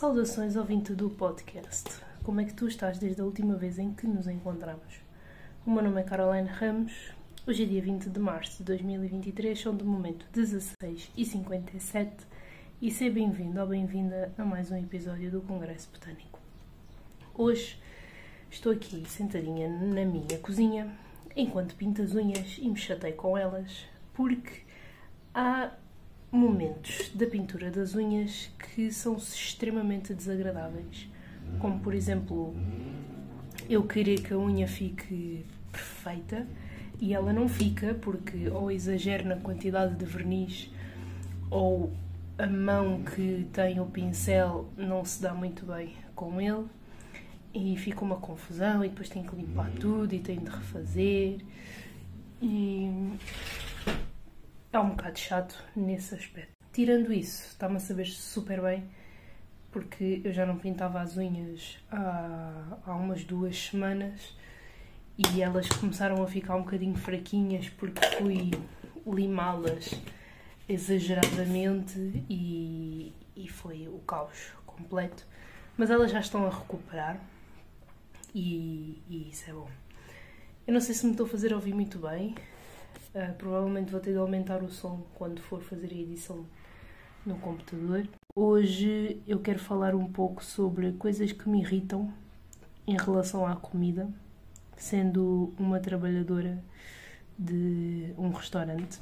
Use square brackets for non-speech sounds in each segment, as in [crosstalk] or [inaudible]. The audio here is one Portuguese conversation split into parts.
Saudações ouvinte do podcast. Como é que tu estás desde a última vez em que nos encontramos? O meu nome é Caroline Ramos. Hoje é dia 20 de março de 2023, são de momento 16 e 57 e seja bem-vindo ou bem-vinda a mais um episódio do Congresso Botânico. Hoje estou aqui sentadinha na minha cozinha enquanto pinto as unhas e me chatei com elas porque há momentos da pintura das unhas que são extremamente desagradáveis, como por exemplo eu querer que a unha fique perfeita e ela não fica porque ou exagero na quantidade de verniz ou a mão que tem o pincel não se dá muito bem com ele e fica uma confusão e depois tem que limpar tudo e tem de refazer e é um bocado chato nesse aspecto. Tirando isso, está-me a saber super bem, porque eu já não pintava as unhas há, há umas duas semanas e elas começaram a ficar um bocadinho fraquinhas porque fui limá-las exageradamente e, e foi o caos completo. Mas elas já estão a recuperar e, e isso é bom. Eu não sei se me estou a fazer ouvir muito bem, Uh, provavelmente vou ter de aumentar o som quando for fazer a edição no computador. Hoje eu quero falar um pouco sobre coisas que me irritam em relação à comida, sendo uma trabalhadora de um restaurante.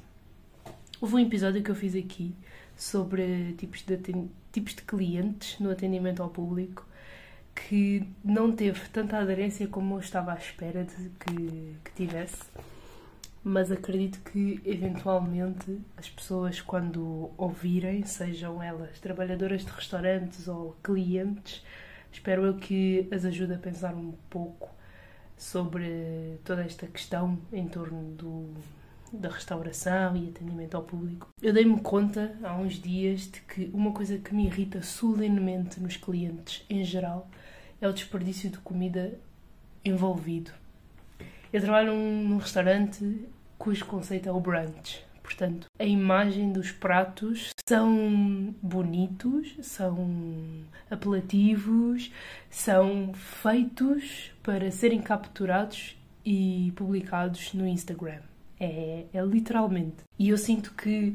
Houve um episódio que eu fiz aqui sobre tipos de, tipos de clientes no atendimento ao público que não teve tanta aderência como eu estava à espera de que, que tivesse mas acredito que eventualmente as pessoas, quando ouvirem, sejam elas trabalhadoras de restaurantes ou clientes, espero eu que as ajude a pensar um pouco sobre toda esta questão em torno do, da restauração e atendimento ao público. Eu dei-me conta há uns dias de que uma coisa que me irrita solenemente nos clientes em geral é o desperdício de comida envolvido eu trabalho num, num restaurante cujo conceito é o brunch. Portanto, a imagem dos pratos são bonitos, são apelativos, são feitos para serem capturados e publicados no Instagram. É, é literalmente. E eu sinto que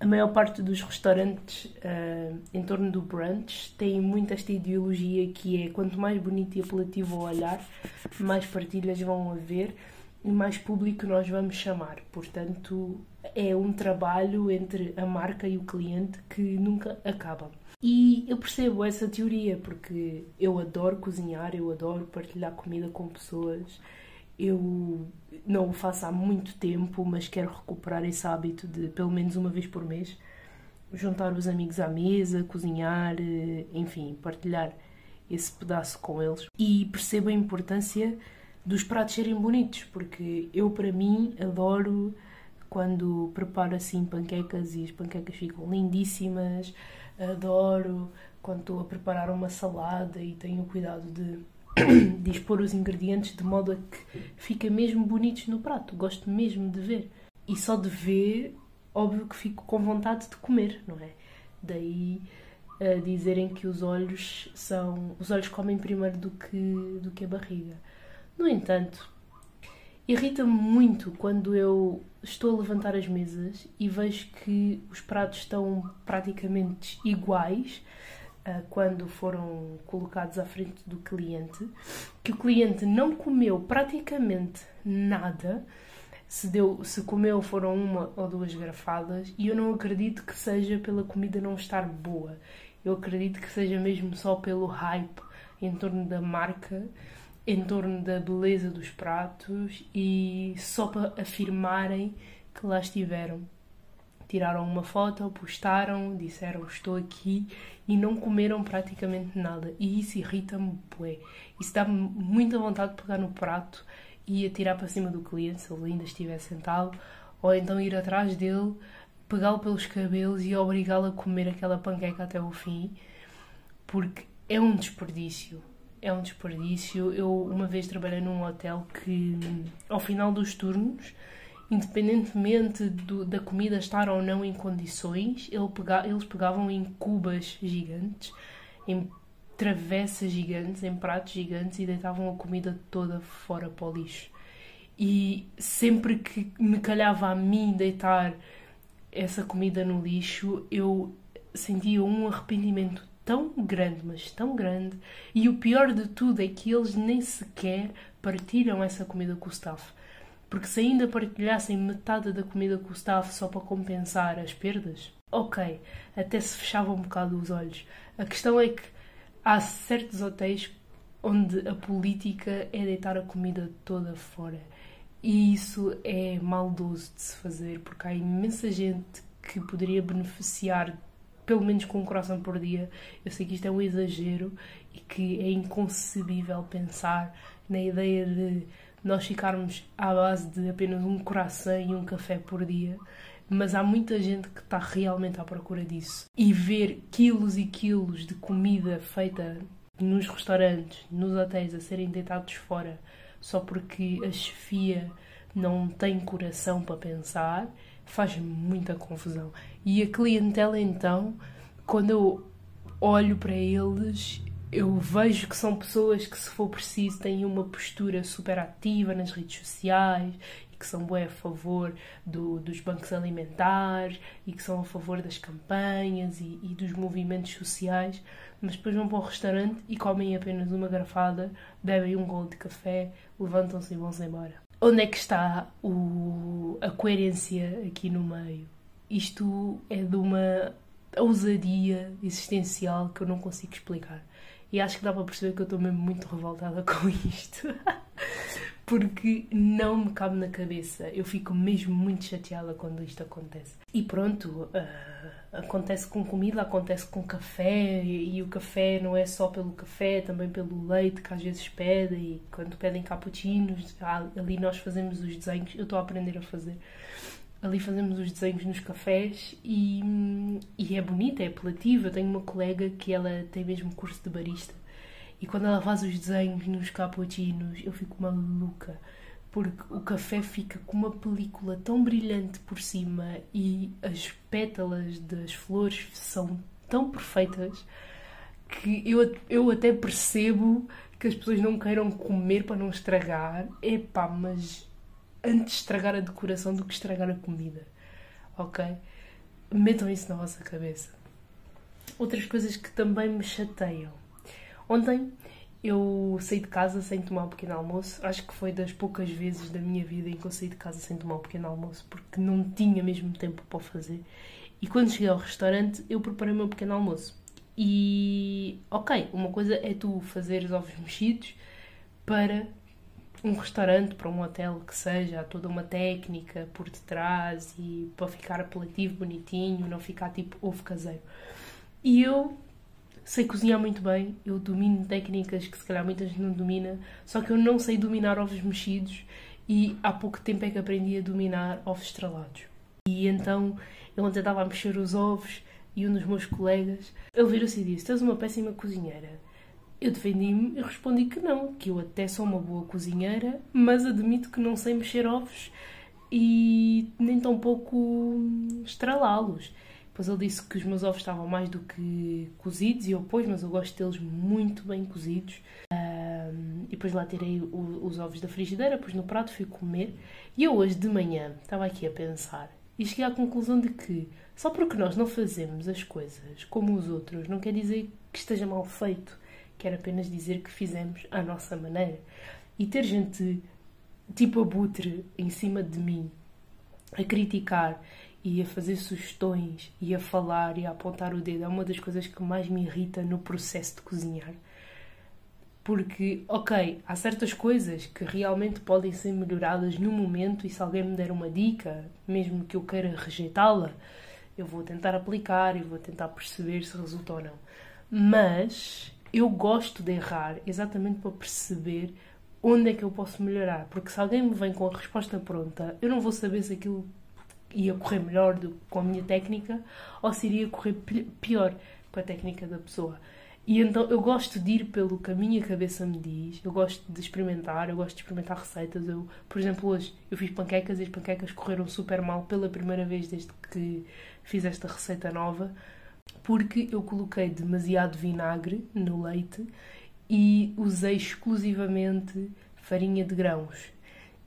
a maior parte dos restaurantes uh, em torno do brunch têm muito esta ideologia que é quanto mais bonito e apelativo o olhar, mais partilhas vão haver e mais público nós vamos chamar. Portanto, é um trabalho entre a marca e o cliente que nunca acaba. E eu percebo essa teoria porque eu adoro cozinhar, eu adoro partilhar comida com pessoas eu não o faço há muito tempo, mas quero recuperar esse hábito de pelo menos uma vez por mês juntar os amigos à mesa, cozinhar, eh, enfim, partilhar esse pedaço com eles. E percebo a importância dos pratos serem bonitos, porque eu, para mim, adoro quando preparo assim panquecas e as panquecas ficam lindíssimas, adoro quando estou a preparar uma salada e tenho cuidado de [coughs] dispor os ingredientes de modo a que fica mesmo bonitos no prato. Gosto mesmo de ver. E só de ver, óbvio que fico com vontade de comer, não é? Daí uh, dizerem que os olhos são. Os olhos comem primeiro do que, do que a barriga. No entanto, irrita-me muito quando eu estou a levantar as mesas e vejo que os pratos estão praticamente iguais quando foram colocados à frente do cliente, que o cliente não comeu praticamente nada, se, deu, se comeu foram uma ou duas garfadas, e eu não acredito que seja pela comida não estar boa. Eu acredito que seja mesmo só pelo hype em torno da marca, em torno da beleza dos pratos e só para afirmarem que lá estiveram tiraram uma foto, postaram, disseram estou aqui e não comeram praticamente nada. E isso irrita-me, bué. Isso dá-me muita vontade de pegar no prato e atirar para cima do cliente, se ele ainda estiver sentado, ou então ir atrás dele, pegá-lo pelos cabelos e obrigá-lo a comer aquela panqueca até o fim, porque é um desperdício. É um desperdício. Eu uma vez trabalhei num hotel que, ao final dos turnos, independentemente do, da comida estar ou não em condições, ele pega, eles pegavam em cubas gigantes, em travessas gigantes, em pratos gigantes e deitavam a comida toda fora para o lixo. E sempre que me calhava a mim deitar essa comida no lixo, eu sentia um arrependimento tão grande, mas tão grande. E o pior de tudo é que eles nem sequer partilham essa comida com o staff. Porque se ainda partilhassem metade da comida com o staff só para compensar as perdas, ok, até se fechava um bocado os olhos. A questão é que há certos hotéis onde a política é deitar a comida toda fora. E isso é maldoso de se fazer, porque há imensa gente que poderia beneficiar pelo menos com um coração por dia. Eu sei que isto é um exagero e que é inconcebível pensar na ideia de nós ficarmos à base de apenas um coração e um café por dia, mas há muita gente que está realmente à procura disso. E ver quilos e quilos de comida feita nos restaurantes, nos hotéis, a serem deitados fora só porque a chefia não tem coração para pensar, faz muita confusão. E a clientela, então, quando eu olho para eles, eu vejo que são pessoas que, se for preciso, têm uma postura super ativa nas redes sociais e que são bem a favor do, dos bancos alimentares e que são a favor das campanhas e, e dos movimentos sociais, mas depois vão para o restaurante e comem apenas uma garfada, bebem um golo de café, levantam-se e vão-se embora. Onde é que está o, a coerência aqui no meio? Isto é de uma ousadia existencial que eu não consigo explicar. E acho que dá para perceber que eu estou mesmo muito revoltada [laughs] com isto. Porque não me cabe na cabeça. Eu fico mesmo muito chateada quando isto acontece. E pronto, uh, acontece com comida, acontece com café. E, e, o café não é só pelo café, também pelo leite que às vezes pedem. E quando pedem cappuccinos, ali nós fazemos os desenhos. Eu estou a aprender a fazer ali fazemos os desenhos nos cafés e, e é bonita, é apelativa. Eu tenho uma colega que ela tem mesmo curso de barista e quando ela faz os desenhos nos cappuccinos eu fico maluca porque o café fica com uma película tão brilhante por cima e as pétalas das flores são tão perfeitas que eu, eu até percebo que as pessoas não queiram comer para não estragar. Epá, mas antes estragar a decoração do que estragar a comida. Ok? Metam isso na vossa cabeça. Outras coisas que também me chateiam. Ontem eu saí de casa sem tomar um pequeno almoço. Acho que foi das poucas vezes da minha vida em que eu saí de casa sem tomar um pequeno almoço, porque não tinha mesmo tempo para fazer. E quando cheguei ao restaurante, eu preparei o meu pequeno almoço. E, ok, uma coisa é tu fazeres ovos mexidos para um restaurante, para um hotel que seja, há toda uma técnica por detrás e para ficar apelativo, bonitinho, não ficar tipo ovo caseiro. E eu sei cozinhar muito bem, eu domino técnicas que se calhar muita gente não domina, só que eu não sei dominar ovos mexidos e há pouco tempo é que aprendi a dominar ovos estrelados. E então eu ontem estava a mexer os ovos e um dos meus colegas, ele virou-se e disse: Tu és uma péssima cozinheira eu defendi-me e respondi que não, que eu até sou uma boa cozinheira, mas admito que não sei mexer ovos e nem tão pouco estralá-los. Depois ele disse que os meus ovos estavam mais do que cozidos e eu, pois, mas eu gosto deles muito bem cozidos. Um, e depois lá tirei o, os ovos da frigideira, pus no prato, fui comer. E eu hoje de manhã estava aqui a pensar e cheguei à conclusão de que só porque nós não fazemos as coisas como os outros não quer dizer que esteja mal feito quer apenas dizer que fizemos à nossa maneira. E ter gente tipo abutre em cima de mim a criticar e a fazer sugestões e a falar e a apontar o dedo é uma das coisas que mais me irrita no processo de cozinhar. Porque, ok, há certas coisas que realmente podem ser melhoradas no momento e se alguém me der uma dica, mesmo que eu queira rejeitá-la, eu vou tentar aplicar e vou tentar perceber se resulta ou não. Mas eu gosto de errar exatamente para perceber onde é que eu posso melhorar. Porque se alguém me vem com a resposta pronta, eu não vou saber se aquilo ia correr melhor do, com a minha técnica ou se iria correr pior com a técnica da pessoa. E então eu gosto de ir pelo que a minha cabeça me diz, eu gosto de experimentar, eu gosto de experimentar receitas. Eu, por exemplo, hoje eu fiz panquecas e as panquecas correram super mal pela primeira vez desde que fiz esta receita nova porque eu coloquei demasiado vinagre no leite e usei exclusivamente farinha de grãos.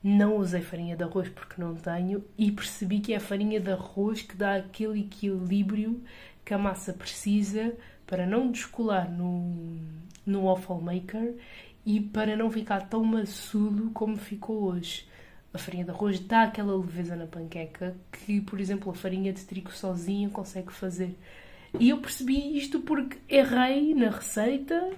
Não usei farinha de arroz porque não tenho e percebi que é a farinha de arroz que dá aquele equilíbrio que a massa precisa para não descolar no, no waffle maker e para não ficar tão maçudo como ficou hoje. A farinha de arroz dá aquela leveza na panqueca que, por exemplo, a farinha de trigo sozinha consegue fazer. E eu percebi isto porque errei na receita.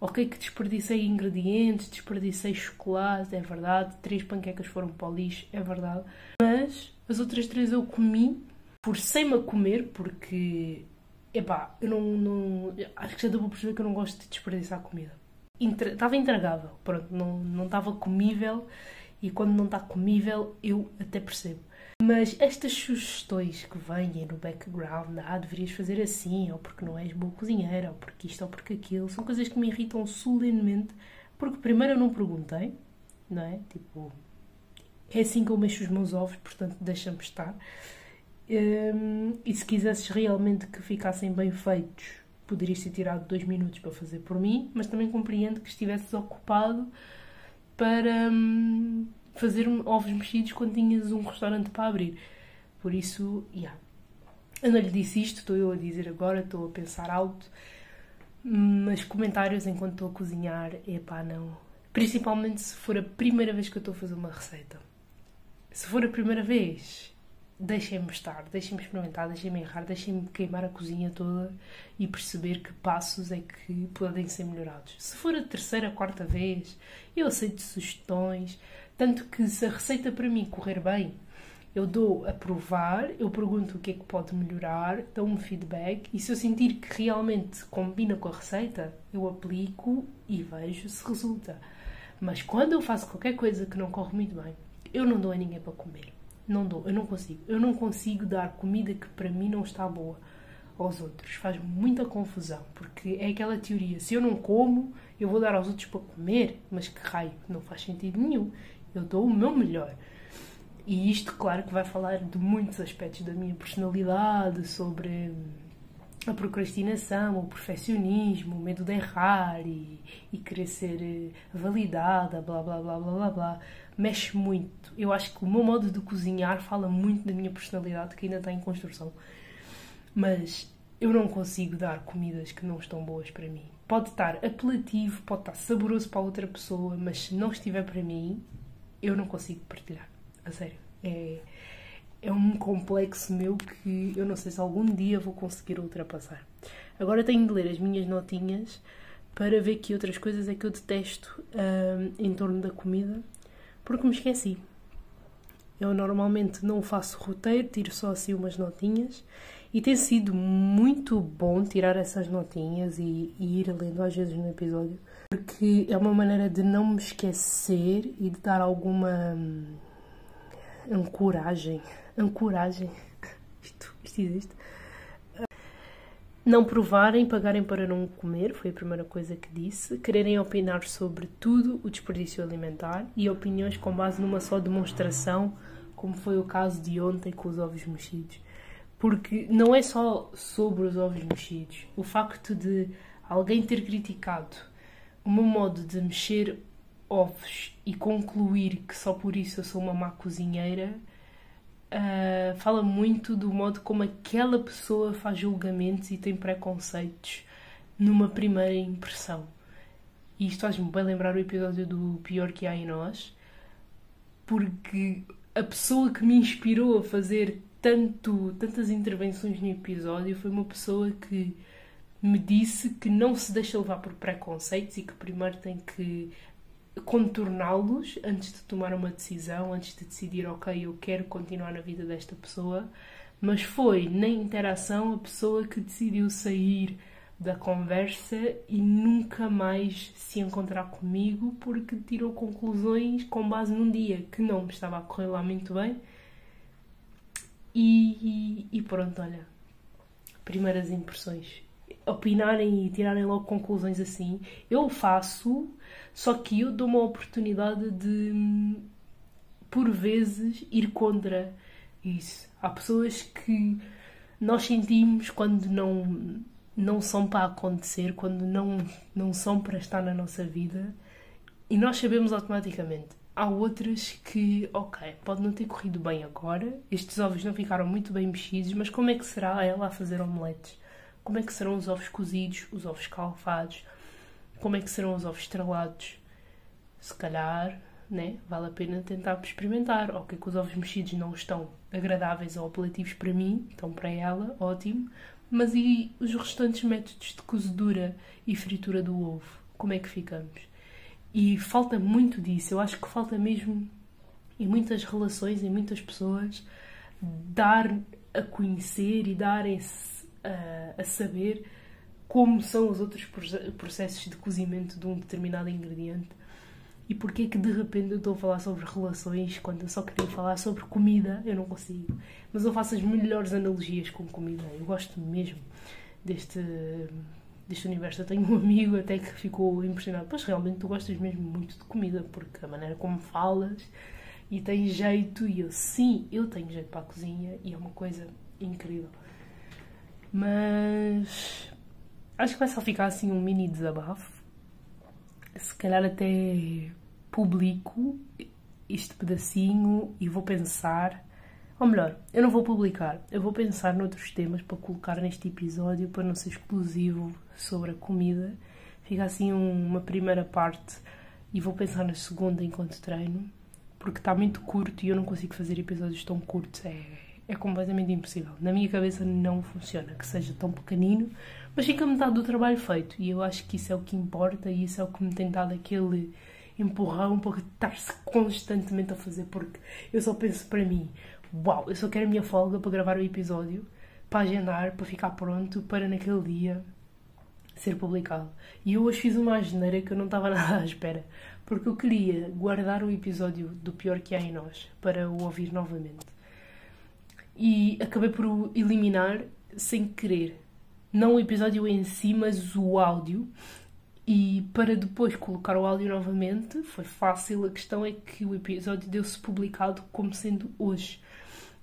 Ok, que desperdicei ingredientes, desperdicei chocolate, é verdade. Três panquecas foram para o lixo, é verdade. Mas as outras três eu comi, forcei-me a comer, porque, epá, eu não, não. Acho que já deu para perceber que eu não gosto de desperdiçar comida. Estava intragável, pronto, não, não estava comível e quando não está comível eu até percebo. Mas estas sugestões que vêm no background, ah, deverias fazer assim, ou porque não és boa cozinheira, ou porque isto ou porque aquilo, são coisas que me irritam solenemente, porque primeiro eu não perguntei, não é? Tipo, é assim que eu mexo os meus ovos, portanto deixa-me estar. Um, e se quisesses realmente que ficassem bem feitos, poderias ter tirado dois minutos para fazer por mim, mas também compreendo que estivesses ocupado para hum, fazer ovos mexidos quando tinhas um restaurante para abrir. Por isso, yeah. eu não lhe disse isto, estou eu a dizer agora, estou a pensar alto, mas comentários enquanto estou a cozinhar, epá, não. Principalmente se for a primeira vez que eu estou a fazer uma receita. Se for a primeira vez, deixem-me estar, deixem-me experimentar, deixem-me errar, deixem-me queimar a cozinha toda e perceber que passos é que podem ser melhorados. Se for a terceira, a quarta vez, eu aceito sugestões, tanto que se a receita para mim correr bem, eu dou a provar, eu pergunto o que é que pode melhorar, dou um feedback e se eu sentir que realmente combina com a receita, eu aplico e vejo se resulta. Mas quando eu faço qualquer coisa que não corre muito bem, eu não dou a ninguém para comer. Não dou, eu não consigo. Eu não consigo dar comida que para mim não está boa aos outros. Faz muita confusão, porque é aquela teoria: se eu não como, eu vou dar aos outros para comer, mas que raio, não faz sentido nenhum. Eu dou o meu melhor. E isto, claro, que vai falar de muitos aspectos da minha personalidade, sobre a procrastinação, o perfeccionismo, o medo de errar e, e querer ser eh, validada, blá blá blá blá blá blá mexe muito. Eu acho que o meu modo de cozinhar fala muito da minha personalidade, que ainda está em construção. Mas eu não consigo dar comidas que não estão boas para mim. Pode estar apelativo, pode estar saboroso para outra pessoa, mas se não estiver para mim, eu não consigo partilhar. A sério. É, é um complexo meu que eu não sei se algum dia vou conseguir ultrapassar. Agora tenho de ler as minhas notinhas para ver que outras coisas é que eu detesto um, em torno da comida porque me esqueci. Eu normalmente não faço roteiro, tiro só assim umas notinhas e tem sido muito bom tirar essas notinhas e, e, ir lendo às vezes no episódio, porque é uma maneira de não me esquecer e de dar alguma hum, ancoragem. Ancoragem. [laughs] Isto, isto existe. Não provarem, pagarem para não comer, foi a primeira coisa que disse. Quererem opinar sobre tudo o desperdício alimentar e opiniões com base numa só demonstração, como foi o caso de ontem com os ovos mexidos. Porque não é só sobre os ovos mexidos. O facto de alguém ter criticado o meu modo de mexer ovos e concluir que só por isso eu sou uma má cozinheira uh, fala muito do modo como aquela pessoa faz julgamentos e tem preconceitos numa primeira impressão. E isto faz-me bem lembrar o episódio do Pior que há em nós, porque a pessoa que me inspirou a fazer tanto, tantas intervenções no episódio foi uma pessoa que me disse que não se deixa levar por preconceitos e que primeiro tem que contorná-los antes de tomar uma decisão, antes de decidir, ok, eu quero continuar na vida desta pessoa, mas foi na interação a pessoa que decidiu sair da conversa e nunca mais se encontrar comigo porque tirou conclusões com base num dia que não me estava a correr lá muito bem. E, e, e pronto, olha, primeiras impressões. Opinarem e tirarem logo conclusões assim, eu faço só que eu dou uma oportunidade de, por vezes, ir contra isso. Há pessoas que nós sentimos quando não, não são para acontecer, quando não, não são para estar na nossa vida e nós sabemos automaticamente. Há outras que, ok, pode não ter corrido bem agora, estes ovos não ficaram muito bem mexidos, mas como é que será ela a fazer omeletes? Como é que serão os ovos cozidos, os ovos calfados? Como é que serão os ovos estrelados? Se calhar, né, vale a pena tentar experimentar. Ok, que os ovos mexidos não estão agradáveis ou apelativos para mim, estão para ela, ótimo. Mas e os restantes métodos de cozedura e fritura do ovo? Como é que ficamos? E falta muito disso. Eu acho que falta mesmo em muitas relações, em muitas pessoas, dar a conhecer e darem-se a, a saber como são os outros processos de cozimento de um determinado ingrediente e porque é que de repente eu estou a falar sobre relações quando eu só queria falar sobre comida, eu não consigo. Mas eu faço as melhores analogias com comida. Eu gosto mesmo deste, deste universo. Eu tenho um amigo até que ficou impressionado. Pois realmente tu gostas mesmo muito de comida, porque a maneira como falas e tens jeito, e eu sim, eu tenho jeito para a cozinha e é uma coisa incrível. Mas acho que vai só ficar assim um mini desabafo. Se calhar até publico este pedacinho e vou pensar. Ou melhor, eu não vou publicar, eu vou pensar noutros temas para colocar neste episódio para não ser exclusivo sobre a comida. Fica assim uma primeira parte e vou pensar na segunda enquanto treino, porque está muito curto e eu não consigo fazer episódios tão curtos. É, é completamente impossível. Na minha cabeça não funciona que seja tão pequenino, mas fica metade do trabalho feito e eu acho que isso é o que importa e isso é o que me tem dado aquele empurrão para estar-se constantemente a fazer, porque eu só penso para mim, uau, eu só quero a minha folga para gravar o episódio, para agendar, para ficar pronto, para naquele dia ser publicado. E eu hoje fiz uma agendeira que eu não estava [laughs] nada à espera, porque eu queria guardar o episódio do Pior que há em nós para o ouvir novamente. E acabei por o eliminar sem querer. Não o episódio em si, mas o áudio. E para depois colocar o áudio novamente foi fácil. A questão é que o episódio deu-se publicado como sendo hoje.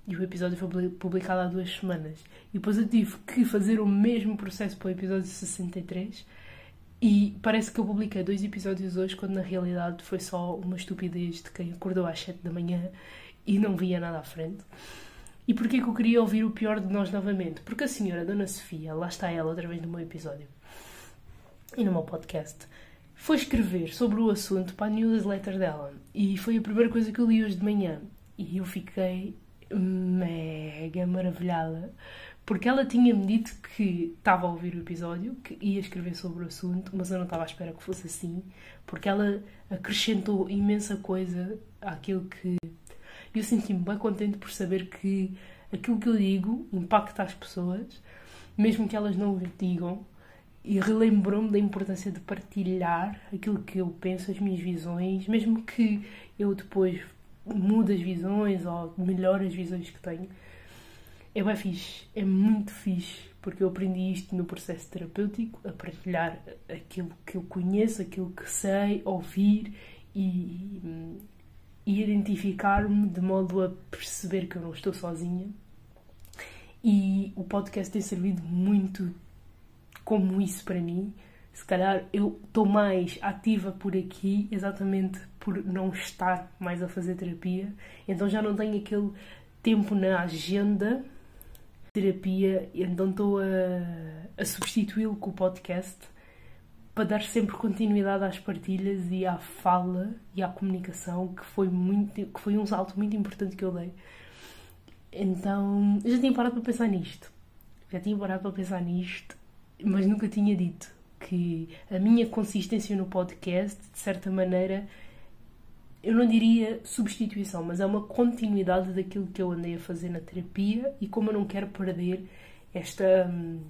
E o episódio foi publicado há duas semanas. E depois eu tive que fazer o mesmo processo para o episódio 63. E parece que eu publiquei dois episódios hoje, quando na realidade foi só uma estupidez de quem acordou às 7 da manhã e não via nada à frente. E porquê que eu queria ouvir o pior de nós novamente? Porque a senhora Dona Sofia, lá está ela outra vez no meu episódio, e no meu podcast, foi escrever sobre o assunto para a newsletter dela. E foi a primeira coisa que eu li hoje de manhã. E eu fiquei mega maravilhada. Porque ela tinha-me dito que estava a ouvir o episódio, que ia escrever sobre o assunto, mas eu não estava à espera que fosse assim, porque ela acrescentou imensa coisa àquilo que. Eu senti-me bem contente por saber que aquilo que eu digo impacta as pessoas, mesmo que elas não o digam, e relembrou-me da importância de partilhar aquilo que eu penso, as minhas visões, mesmo que eu depois mude as visões ou melhore as visões que tenho. É bem fixe, é muito fixe, porque eu aprendi isto no processo terapêutico, a partilhar aquilo que eu conheço, aquilo que sei, ouvir e, e identificar-me de modo a perceber que eu não estou sozinha. E o podcast tem servido muito como isso para mim. Se calhar eu estou mais ativa por aqui exatamente por não estar mais a fazer terapia, então já não tenho aquele tempo na agenda terapia, então estou a, a substituí-lo com o podcast para dar sempre continuidade às partilhas e à fala e à comunicação, que foi, muito, que foi um salto muito importante que eu dei. Então, eu já tinha parado para pensar nisto. Já tinha parado para pensar nisto mas nunca tinha dito que a minha consistência no podcast, de certa maneira, eu não diria substituição, mas é uma continuidade daquilo que eu andei a fazer na terapia e como eu não quero perder esta, hum,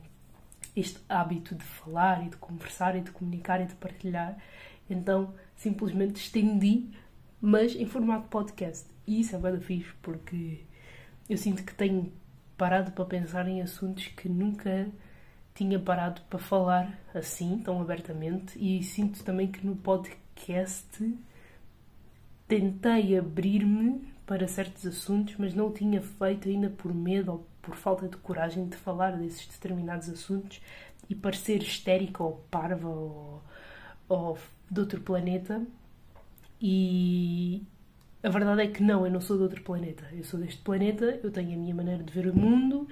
este hábito de falar e de conversar e de comunicar e de partilhar, então simplesmente estendi, mas em formato podcast. E isso é bem fixe porque eu sinto que tenho parado para pensar em assuntos que nunca tinha parado para falar assim, tão abertamente, e sinto também que no podcast tentei abrir-me para certos assuntos, mas não o tinha feito ainda por medo ou por falta de coragem de falar desses determinados assuntos e parecer histérica ou parva ou, ou de outro planeta. E a verdade é que não, eu não sou de outro planeta. Eu sou deste planeta, eu tenho a minha maneira de ver o mundo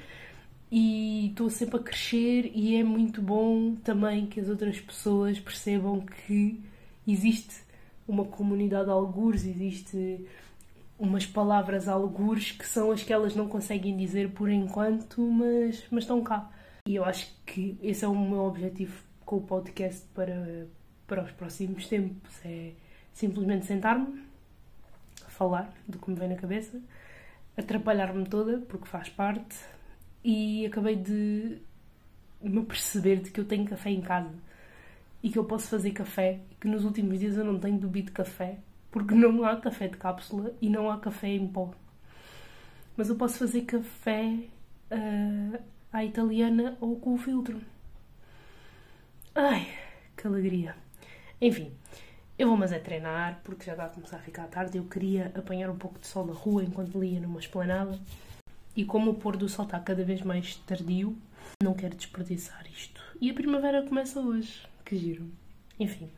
e estou sempre a crescer e é muito bom também que as outras pessoas percebam que existe uma comunidade algures, existe umas palavras algures que são as que elas não conseguem dizer por enquanto, mas, mas estão cá. E eu acho que esse é o meu objetivo com o podcast para, para os próximos tempos. É simplesmente sentar-me, falar do que me vem na cabeça, atrapalhar-me toda, porque faz parte, e acabei de me perceber de que eu tenho café em casa e que eu posso fazer café e que nos últimos dias eu não tenho bebido café porque não há café de cápsula e não há café em pó. Mas eu posso fazer café uh, à italiana ou com o filtro. Ai, que alegria. Enfim, eu vou mas é treinar porque já está a começar a ficar tarde. Eu queria apanhar um pouco de sol na rua enquanto lia numa esplanada. E como o pôr do sol está cada vez mais tardio, não quero desperdiçar isto. E a primavera começa hoje. Que giro. Enfim.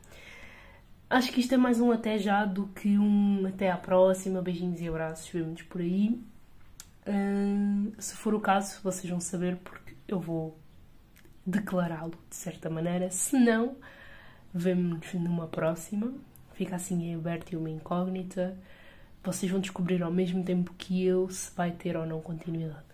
Acho que isto é mais um até já do que um até à próxima. Beijinhos e abraços. Vemo-nos por aí. Uh, se for o caso, vocês vão saber porque eu vou declará-lo de certa maneira. Se não, vemo-nos numa próxima. Fica assim em aberto e uma incógnita. Vocês vão descobrir ao mesmo tempo que eu se vai ter ou não continuidade.